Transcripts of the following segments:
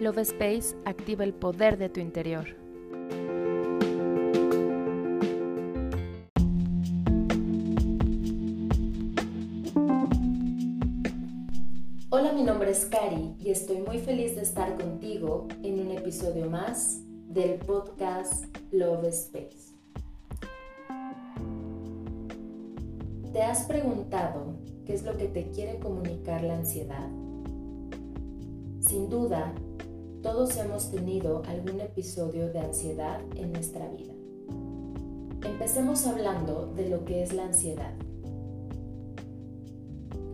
Love Space activa el poder de tu interior. Hola, mi nombre es Cari y estoy muy feliz de estar contigo en un episodio más del podcast Love Space. ¿Te has preguntado qué es lo que te quiere comunicar la ansiedad? Sin duda, todos hemos tenido algún episodio de ansiedad en nuestra vida. Empecemos hablando de lo que es la ansiedad.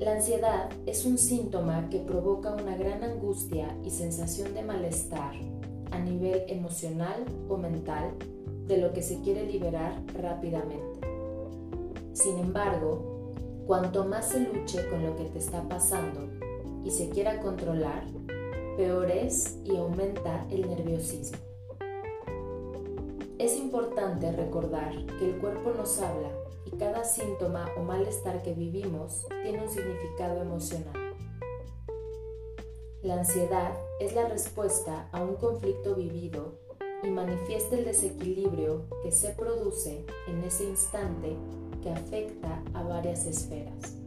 La ansiedad es un síntoma que provoca una gran angustia y sensación de malestar a nivel emocional o mental de lo que se quiere liberar rápidamente. Sin embargo, cuanto más se luche con lo que te está pasando y se quiera controlar, peor es y aumenta el nerviosismo. Es importante recordar que el cuerpo nos habla y cada síntoma o malestar que vivimos tiene un significado emocional. La ansiedad es la respuesta a un conflicto vivido y manifiesta el desequilibrio que se produce en ese instante que afecta a varias esferas.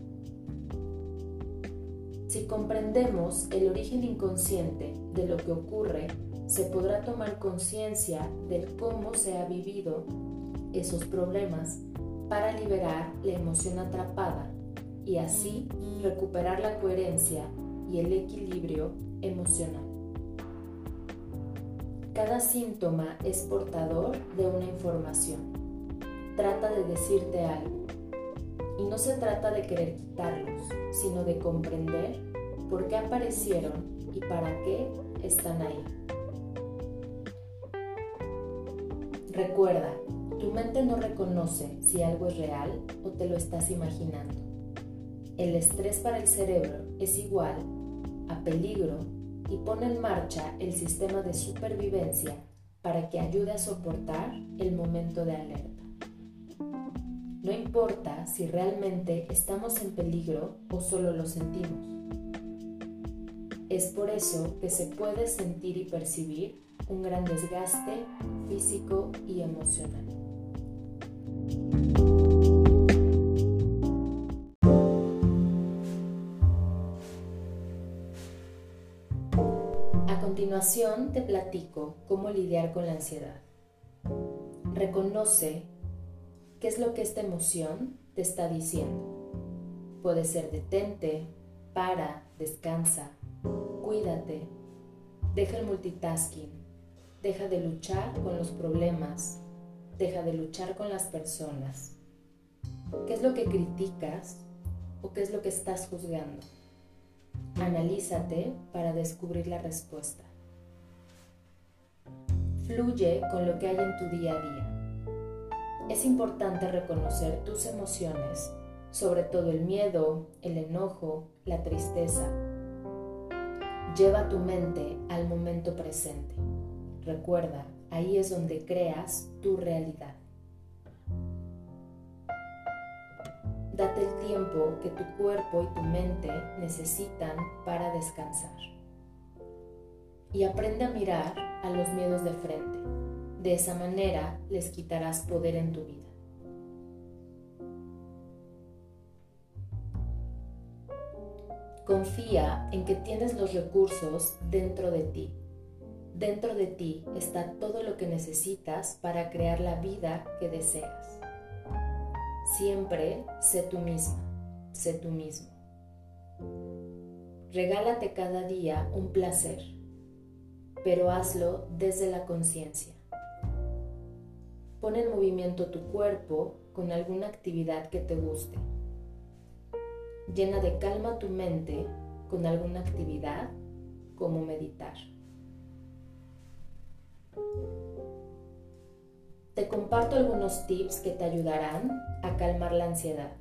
Si comprendemos el origen inconsciente de lo que ocurre, se podrá tomar conciencia del cómo se ha vivido esos problemas para liberar la emoción atrapada y así recuperar la coherencia y el equilibrio emocional. Cada síntoma es portador de una información. Trata de decirte algo y no se trata de querer quitarlos, sino de comprender por qué aparecieron y para qué están ahí. Recuerda, tu mente no reconoce si algo es real o te lo estás imaginando. El estrés para el cerebro es igual a peligro y pone en marcha el sistema de supervivencia para que ayude a soportar el momento de alerta. No importa si realmente estamos en peligro o solo lo sentimos. Es por eso que se puede sentir y percibir un gran desgaste físico y emocional. A continuación te platico cómo lidiar con la ansiedad. Reconoce ¿Qué es lo que esta emoción te está diciendo? Puede ser detente, para, descansa, cuídate, deja el multitasking, deja de luchar con los problemas, deja de luchar con las personas. ¿Qué es lo que criticas o qué es lo que estás juzgando? Analízate para descubrir la respuesta. Fluye con lo que hay en tu día a día es importante reconocer tus emociones, sobre todo el miedo, el enojo, la tristeza. Lleva tu mente al momento presente. Recuerda, ahí es donde creas tu realidad. Date el tiempo que tu cuerpo y tu mente necesitan para descansar. Y aprende a mirar a los miedos de frente de esa manera les quitarás poder en tu vida. Confía en que tienes los recursos dentro de ti. Dentro de ti está todo lo que necesitas para crear la vida que deseas. Siempre sé tú misma, sé tú mismo. Regálate cada día un placer, pero hazlo desde la conciencia. Pon en movimiento tu cuerpo con alguna actividad que te guste. Llena de calma tu mente con alguna actividad como meditar. Te comparto algunos tips que te ayudarán a calmar la ansiedad.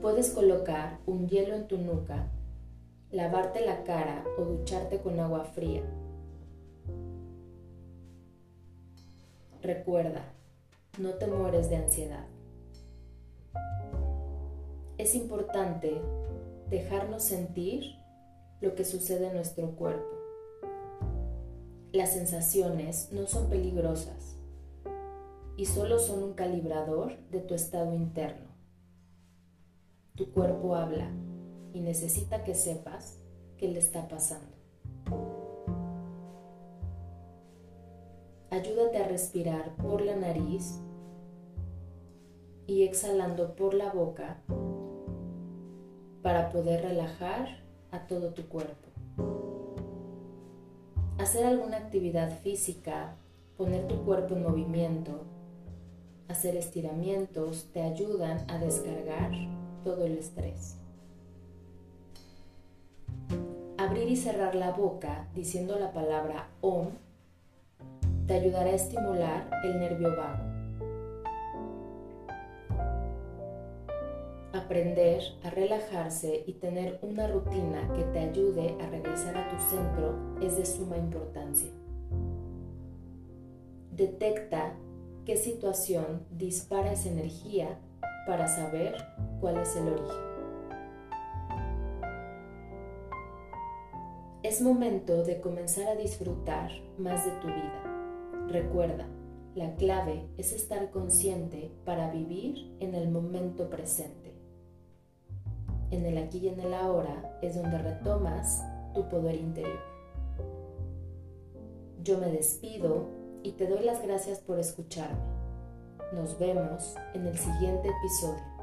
Puedes colocar un hielo en tu nuca, lavarte la cara o ducharte con agua fría Recuerda, no te mueres de ansiedad. Es importante dejarnos sentir lo que sucede en nuestro cuerpo. Las sensaciones no son peligrosas y solo son un calibrador de tu estado interno. Tu cuerpo habla y necesita que sepas qué le está pasando. Ayúdate a respirar por la nariz y exhalando por la boca para poder relajar a todo tu cuerpo. Hacer alguna actividad física, poner tu cuerpo en movimiento, hacer estiramientos te ayudan a descargar todo el estrés. Abrir y cerrar la boca diciendo la palabra OM te ayudará a estimular el nervio vago. Aprender a relajarse y tener una rutina que te ayude a regresar a tu centro es de suma importancia. Detecta qué situación dispara esa energía para saber cuál es el origen. Es momento de comenzar a disfrutar más de tu vida. Recuerda, la clave es estar consciente para vivir en el momento presente. En el aquí y en el ahora es donde retomas tu poder interior. Yo me despido y te doy las gracias por escucharme. Nos vemos en el siguiente episodio.